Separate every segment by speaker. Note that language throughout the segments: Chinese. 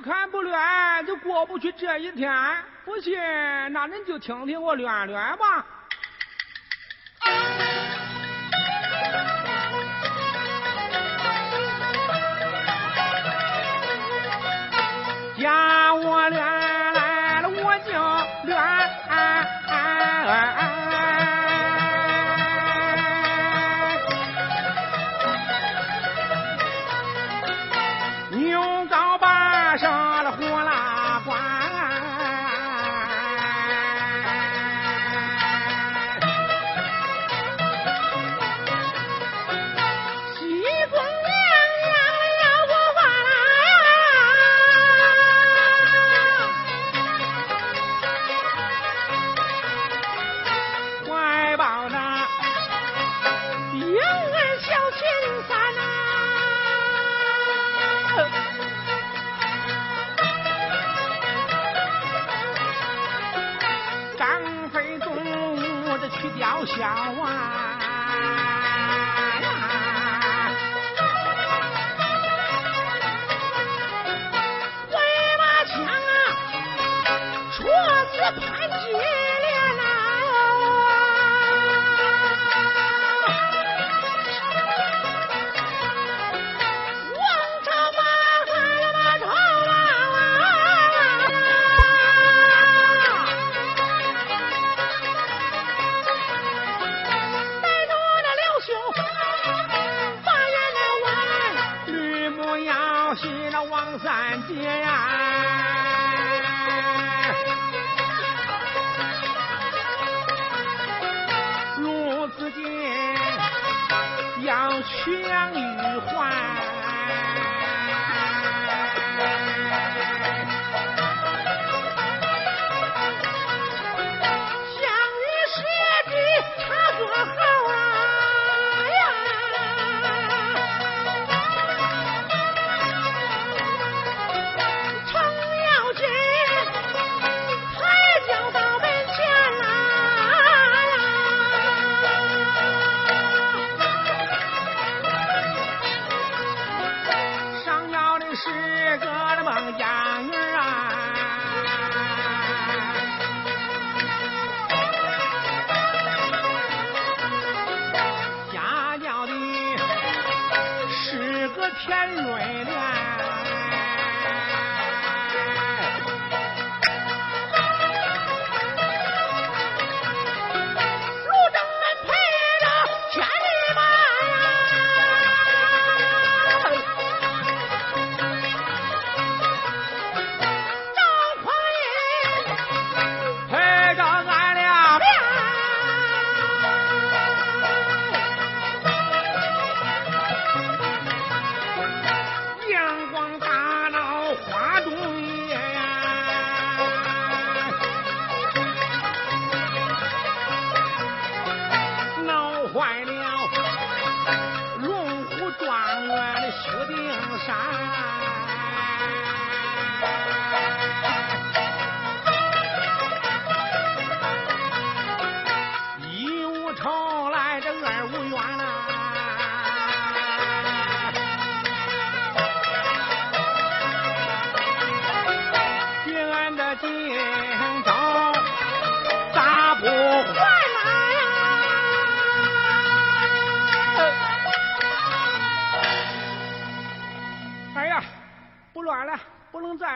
Speaker 1: 不看不乱就过不去这一天。不信，那您就听听我乱乱吧。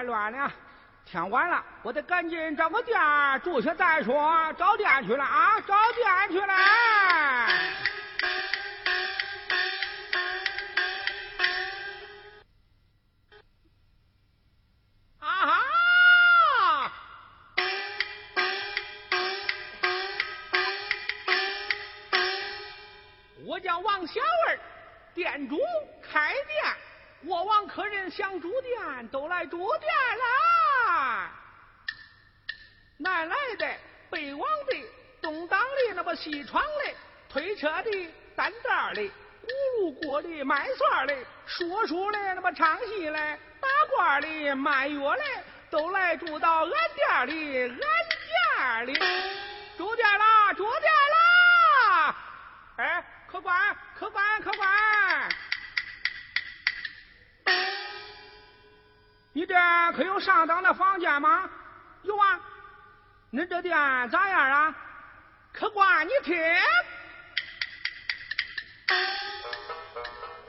Speaker 1: 乱了。天晚了，我得赶紧找个店住下再说。找店去了啊，找店去了。北往的、东当的、那么西闯的、推车的、担担的、轱辘锅的、卖蒜的、说书的、那么唱戏的、打官的、卖药的，都来住到俺店里，俺店里住店啦，住店啦！哎，客官，客官，客官！你这可有上等的房间吗？有啊，恁这店咋样啊？客官，你听，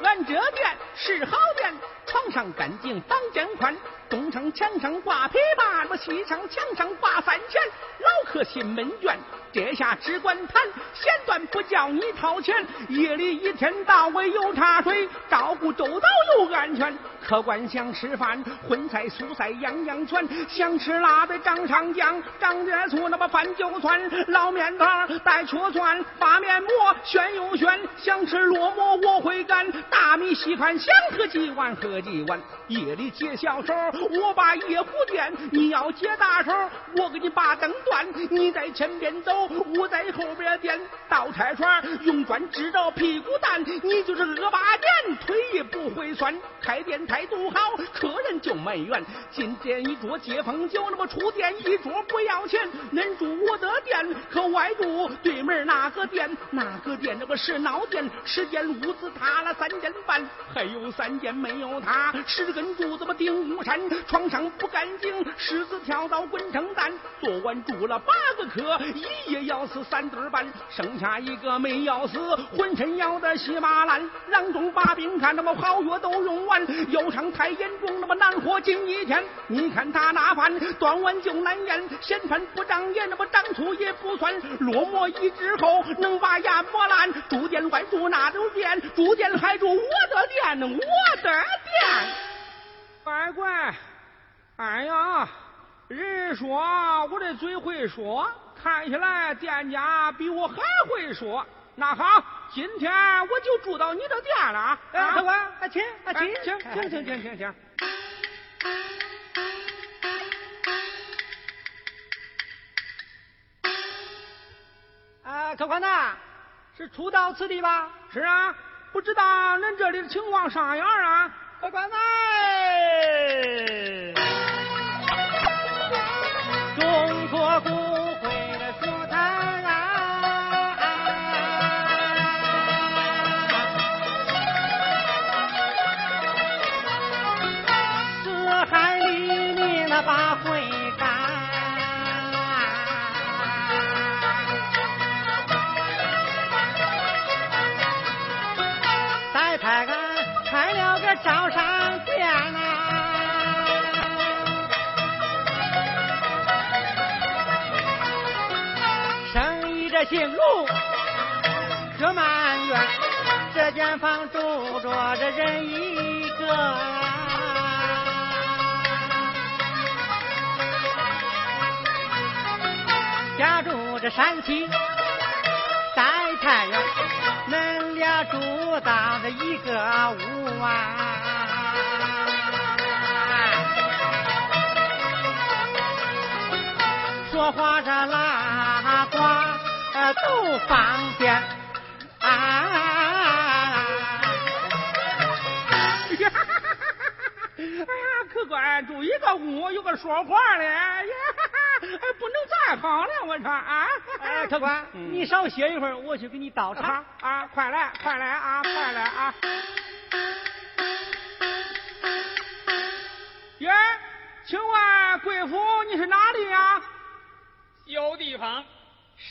Speaker 1: 俺这店是好店，床上干净，房间宽。东城墙上挂琵琶，我西城墙上挂三钱。老客心闷倦，这下只管谈，闲段不叫你掏钱。夜里一天到晚有茶水，照顾周到又安全。客官想吃饭，荤菜素菜样样全。想吃辣的张上酱，长点醋那么饭就酸。老面汤带醋蒜，发面馍炫又炫。想吃烙馍我会干，大米稀饭想喝几碗喝一晚。夜里接小手。我把夜壶垫，你要接大手，我给你把灯断。你在前边走，我在后边垫。倒拆船用砖支着屁股蛋，你就是恶八年，腿也不会酸。开店态度好，客人就没怨。进店一桌接风酒，那么出店一桌不要钱。恁住我的店，可外住对门那个店，那个店那个是闹店，十间屋子塌了三间半，还有三间没有塌，十根柱子么顶山。床上不干净，狮子跳蚤滚成蛋。昨晚住了八个客，一夜要死三对半，剩下一个没要死，浑身咬得稀巴烂。郎中把病看，那么好药都用完，腰伤太严重，那么难活近一天。你看他那饭端碗就难咽，嫌饭不长眼，那么长粗也不算。落寞一之后能把牙磨烂。住店外住那都店，住店还住我的店，我的店。见。乖乖，哎呀，人说我的嘴会说，看起来店家比我还会说。那好，今天我就住到你的店了。哎、啊，
Speaker 2: 客官、啊，请，啊、请，
Speaker 1: 请，请，请，请，请，请。
Speaker 2: 请啊，客官呐，是初到此地吧？
Speaker 1: 是啊，不知道恁这里的情况啥样啊？
Speaker 2: 快关们姓卢，可埋怨，这间房住着这人一个，家住这山西在太原，恁俩住到这一个屋啊，说话这拉呱。都方便啊！
Speaker 1: 哎呀，客官住一个屋，有个说话的，呀，不能再好了，我说啊！
Speaker 2: 哎，客官，你少歇一会儿，我去给你倒茶
Speaker 1: 啊！快来，快来啊！快来啊！耶，请问贵府你是哪里呀？
Speaker 3: 小地方。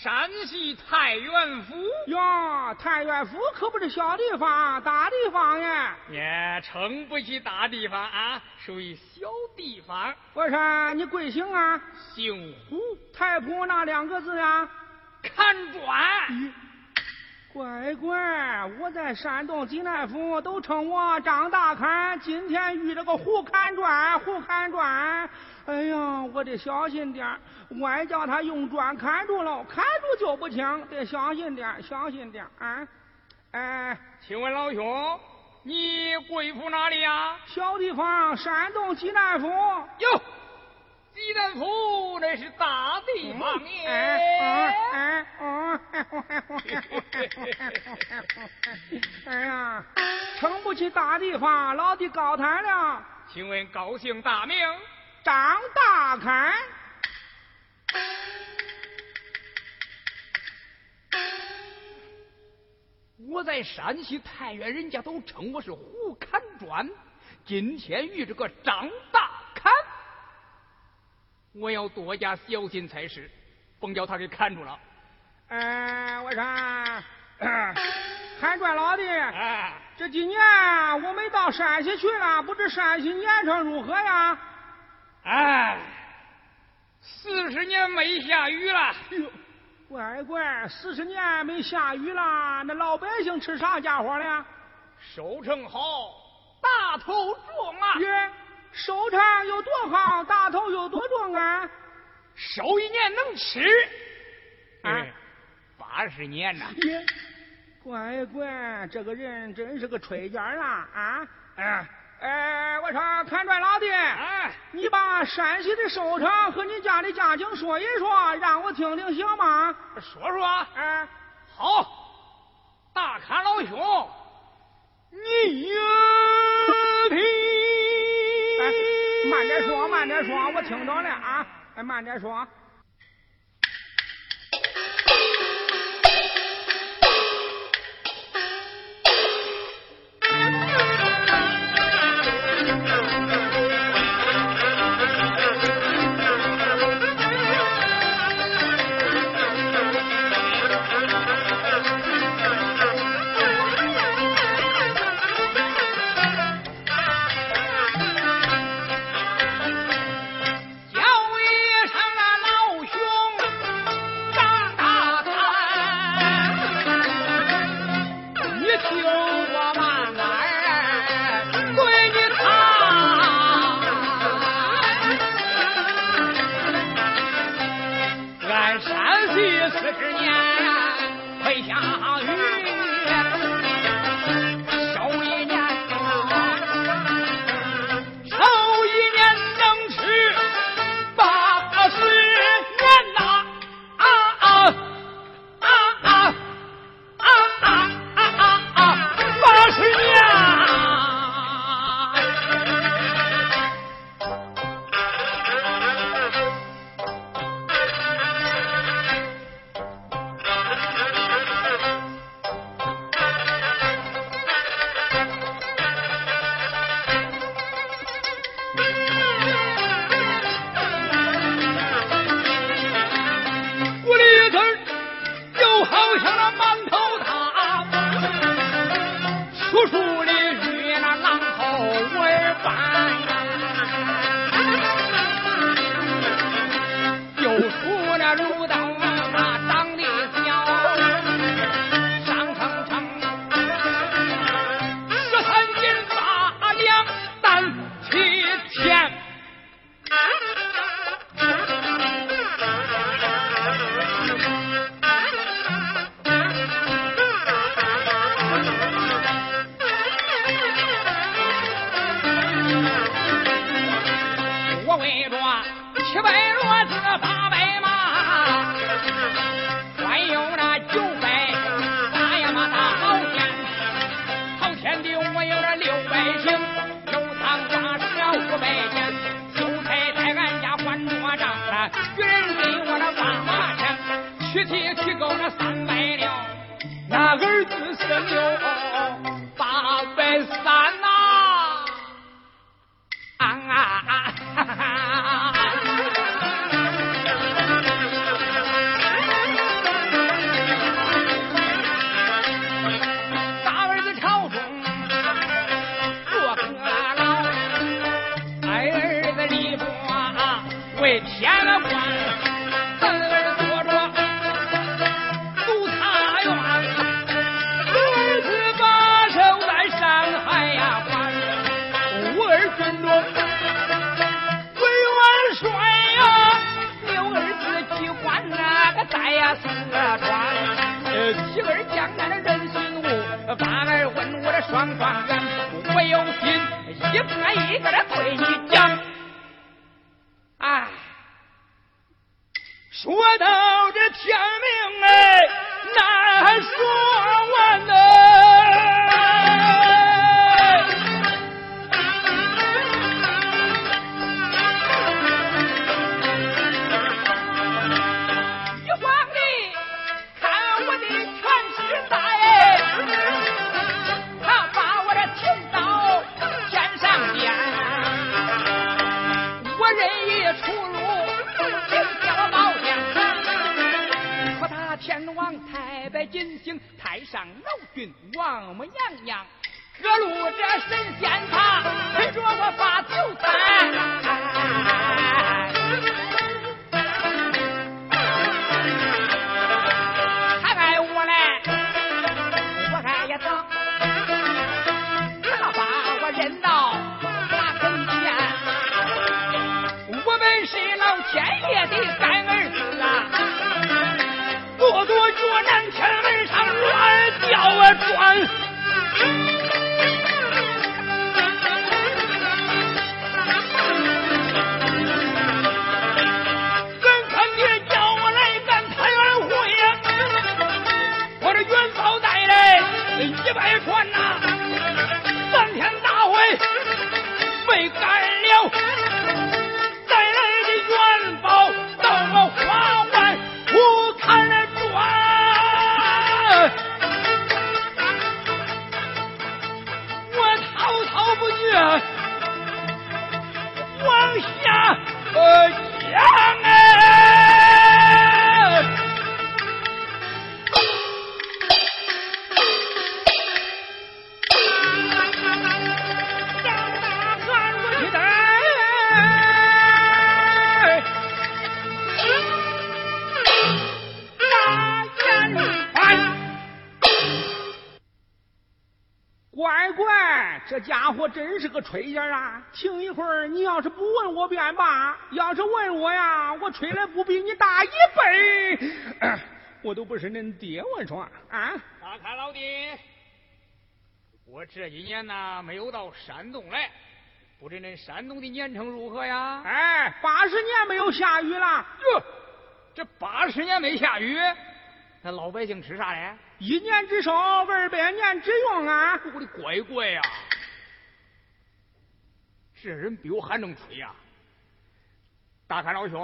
Speaker 3: 山西太原府
Speaker 1: 哟，太原府可不是小地方，大地方呀！
Speaker 3: 也称不起大地方啊，属于小地方。
Speaker 1: 我说你贵姓啊？
Speaker 3: 姓胡。
Speaker 1: 太仆那两个字啊？
Speaker 3: 看砖。
Speaker 1: 乖乖，我在山东济南府都称我张大侃，今天遇着个胡砍砖，胡砍砖。哎呀，我得小心点万一叫他用砖砍住了，砍住就不轻，得小心点小心点啊！哎，
Speaker 3: 请问老兄，你贵府哪里呀？
Speaker 1: 小地方，山东济南府。
Speaker 3: 哟，济南府那是大地方耶！
Speaker 1: 哎哎哦！哎呀，撑不起大地方，老弟高谈了。
Speaker 3: 请问高姓大名？
Speaker 1: 张大开，
Speaker 3: 我在山西太原，人家都称我是胡砍砖。今天遇着个张大
Speaker 1: 我要多加小心才是，甭叫他给看住了。
Speaker 3: 哎，我说，海专老弟，
Speaker 1: 哎，
Speaker 3: 这几年我没到山西去了，不知山西年成如何呀？
Speaker 1: 哎，四十年没下雨了。
Speaker 3: 哟，乖乖，四十年没下雨了，那老百姓吃啥家伙了？
Speaker 1: 收成好，大头重啊！
Speaker 3: 耶，收成有多好，大头有多重啊？
Speaker 1: 收一年能吃，
Speaker 3: 哎，
Speaker 1: 八十年呐！
Speaker 3: 耶，乖乖，这个人真是个吹尖啊！啊，
Speaker 1: 哎，
Speaker 3: 哎，我说看砖老弟，
Speaker 1: 哎，
Speaker 3: 你把山西的收成和你家的家境说一说，让我听听行吗？
Speaker 1: 说说。
Speaker 3: 哎，
Speaker 1: 好，大侃老兄，你听。
Speaker 3: 哎，慢点说，慢点说，我听着了啊！哎，慢点说。
Speaker 1: 一个那闺女。呀！
Speaker 3: 诶
Speaker 1: 吹家啊！停一会儿，你要是不问我便罢，要是问我呀，我吹的不比你大一倍，我都不是恁爹。我说啊，
Speaker 3: 大看老弟，我这几年呢没有到山东来，不知恁山东的年成如何呀？
Speaker 1: 哎，八十年没有下雨了。
Speaker 3: 哟，这八十年没下雨，那老百姓吃啥嘞？
Speaker 1: 一年之寿，二百年之用啊！
Speaker 3: 我的乖乖呀！这人比我还能吹呀！大看老兄，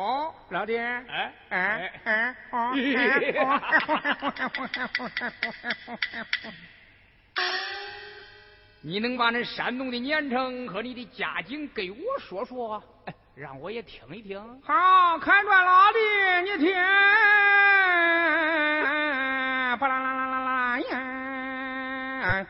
Speaker 1: 老弟，
Speaker 3: 哎
Speaker 1: 哎哎！
Speaker 3: 你能把那山东的年成和你的家境给我说说，让我也听一听。
Speaker 1: 好，看着老弟，你听，巴啦啦啦啦啦呀！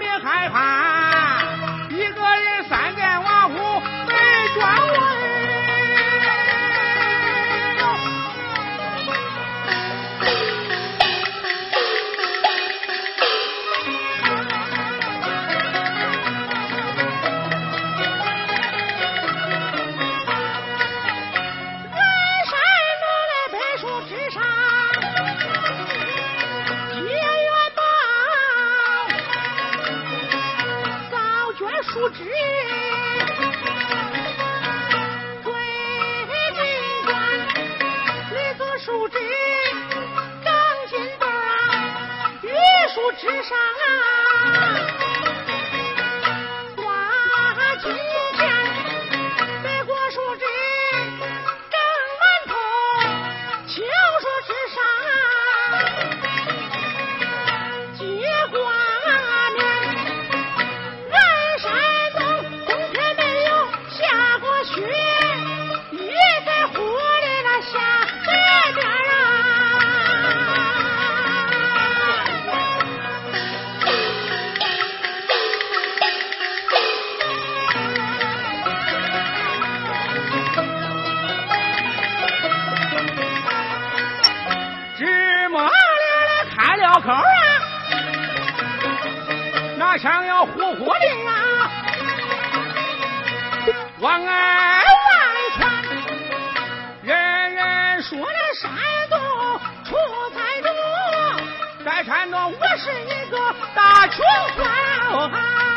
Speaker 1: 别害怕王二万川，人人说那山东出财主，在山东我是一个大穷酸。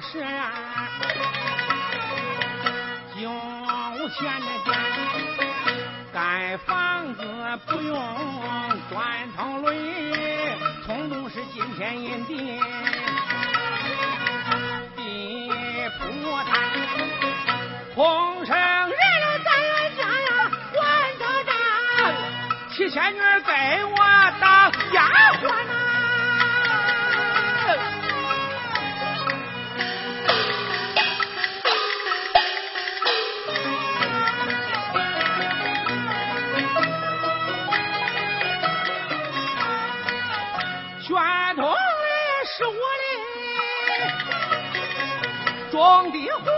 Speaker 1: 是啊，有钱的家，盖房子不用砖头垒，统统是金钱银锭，地不塌。红绳人了咱家呀，管他着，七仙女给我当家。卷筒嘞是我的，装的户。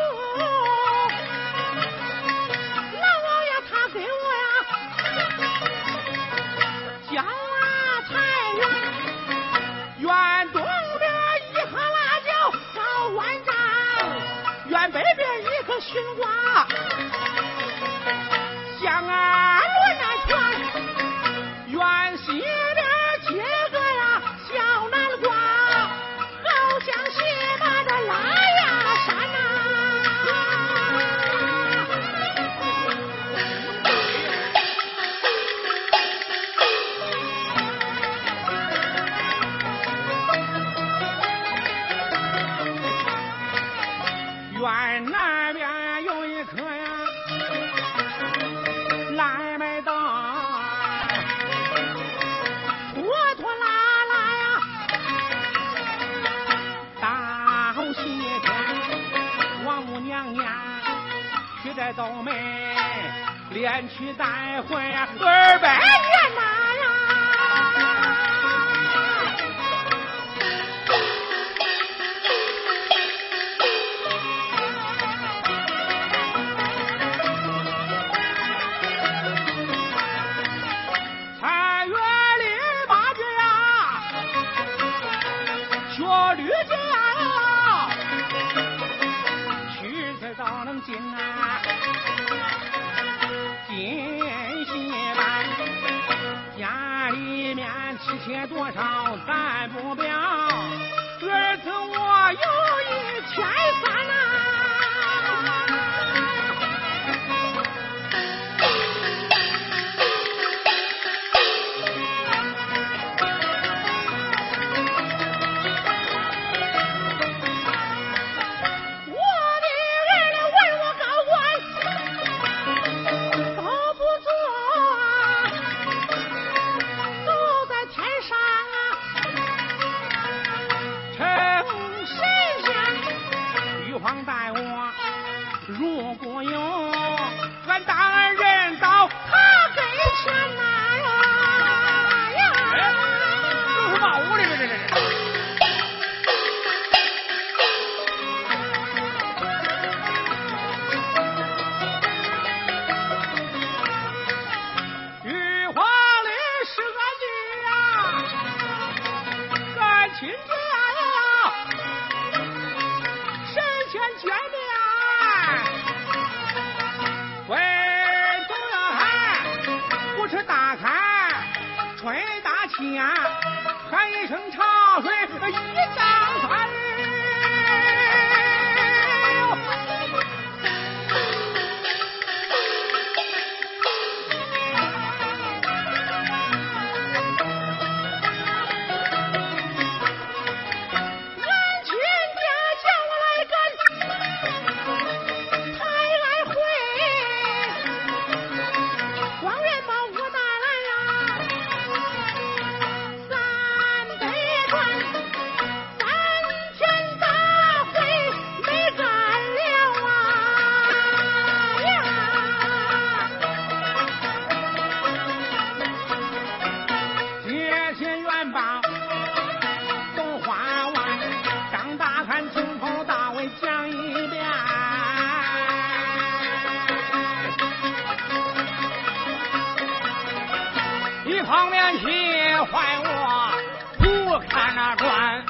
Speaker 1: 小妹连去带回呀二百吹大气，喊一声茶水，一张三。
Speaker 3: 场面去换我不看那转。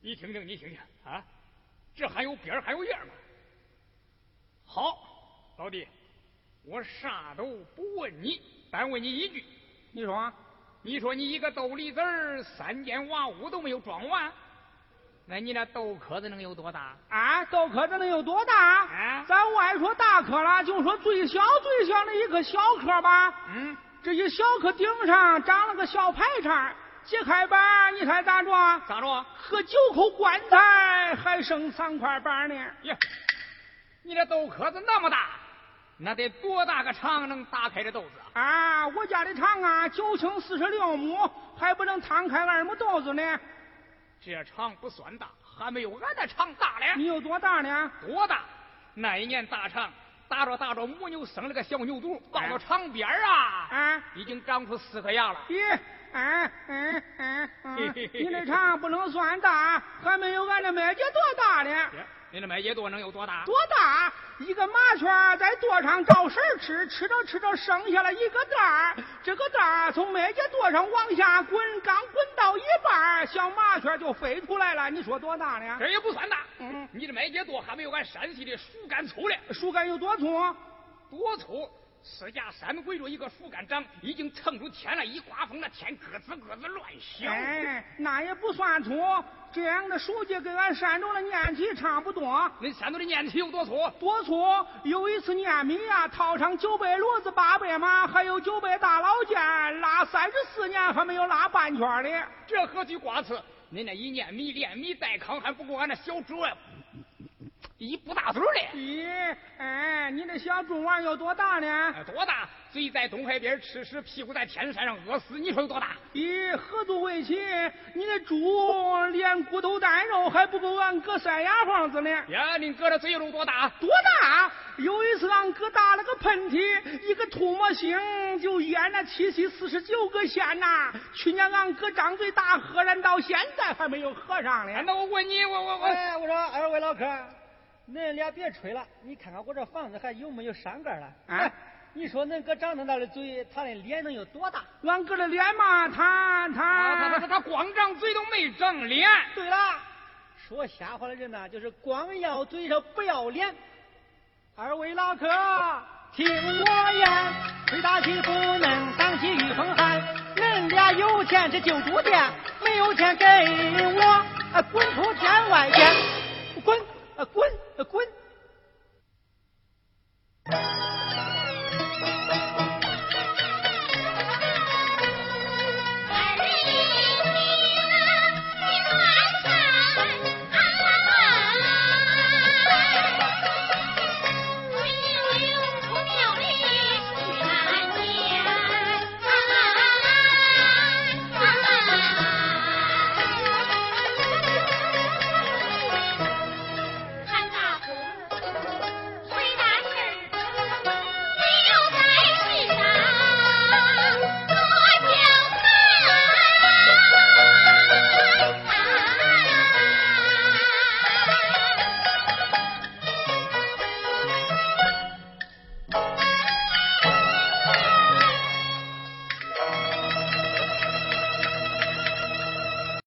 Speaker 3: 你听听，你听听啊，这还有边还有样吗？好，老弟，我啥都不问你，单问你一句，
Speaker 1: 你说，
Speaker 3: 你说你一个豆梨子三间瓦屋都没有装完，那你那豆壳子能有多大？
Speaker 1: 啊，豆壳子能有多大？
Speaker 3: 啊
Speaker 1: 咱外说大颗了，就说最小最小的一个小颗吧。
Speaker 3: 嗯，
Speaker 1: 这一小颗顶上长了个小排叉，揭开板，你猜咋着？
Speaker 3: 咋着？
Speaker 1: 喝九口棺材还剩三块板呢。
Speaker 3: 呀，你这豆壳子那么大，那得多大个肠能打开这豆子啊？
Speaker 1: 啊，我家的厂啊，九顷四十六亩，还不能摊开二亩豆子呢。
Speaker 3: 这肠不算大，还没有俺的肠大嘞。
Speaker 1: 你有多大呢？
Speaker 3: 多大？那一年大肠打着打着，母牛生了个小牛犊，抱到肠边儿啊，
Speaker 1: 啊，
Speaker 3: 已经长出四颗牙了。
Speaker 1: 咦，嗯嗯嗯嗯，你那厂不能算大，还没有俺的麦秸多大呢。
Speaker 3: 呀你那麦秸垛能有多大？
Speaker 1: 多大？一个麻雀在垛上找食吃，吃着吃着剩下了一个蛋儿，这个蛋儿从麦秸垛上往下滚，刚滚到一半儿，小麻雀就飞出来了。你说多大呢？
Speaker 3: 这也不算大。
Speaker 1: 嗯
Speaker 3: 你这麦秸垛还没有俺山西的树干粗嘞。
Speaker 1: 树干有多粗？
Speaker 3: 多粗？四架山围着一个树干长，已经撑出天来，一刮风那天咯吱咯吱乱响。
Speaker 1: 哎，那也不算粗。这样的书记跟俺山东的念起差不多。
Speaker 3: 恁山东的念起有多粗？
Speaker 1: 多粗？有一次念米呀、套上九百骡子八百马，还有九百大老剑，拉三十四年还没有拉半圈儿的。
Speaker 3: 这何须挂齿？恁那一念米连米带糠还不够俺那小猪啊，一不大嘴儿的。
Speaker 1: 咦，哎，你这小猪娃有多大呢？
Speaker 3: 哎多大？嘴在东海边吃屎，屁股在天山上饿死，你说有多大？
Speaker 1: 咦，合作围棋，你那猪连骨头带肉还不够俺哥塞牙缝子呢。
Speaker 3: 呀，你哥的嘴有多大？
Speaker 1: 多大？有一次俺哥打了个喷嚏，一个唾沫星就淹了七七四十九个县呐。去年俺哥张嘴大喝然到现在还没有合上呢。
Speaker 3: 那我问你，我我我，
Speaker 2: 哎，我说二位老客，恁俩别吹了，你看看我这房子还有没有山根了？
Speaker 1: 啊
Speaker 2: 哎，你说恁哥长那大的嘴，他的脸能有多大？
Speaker 1: 俺哥的脸嘛，他他
Speaker 3: 啊他他他他光长嘴都没长脸。
Speaker 2: 对了，说瞎话的人呐，就是光要嘴上不要脸。二位老客，听我言，吹大气不能挡起御风寒。恁俩有钱这就住店，没有钱给我啊滚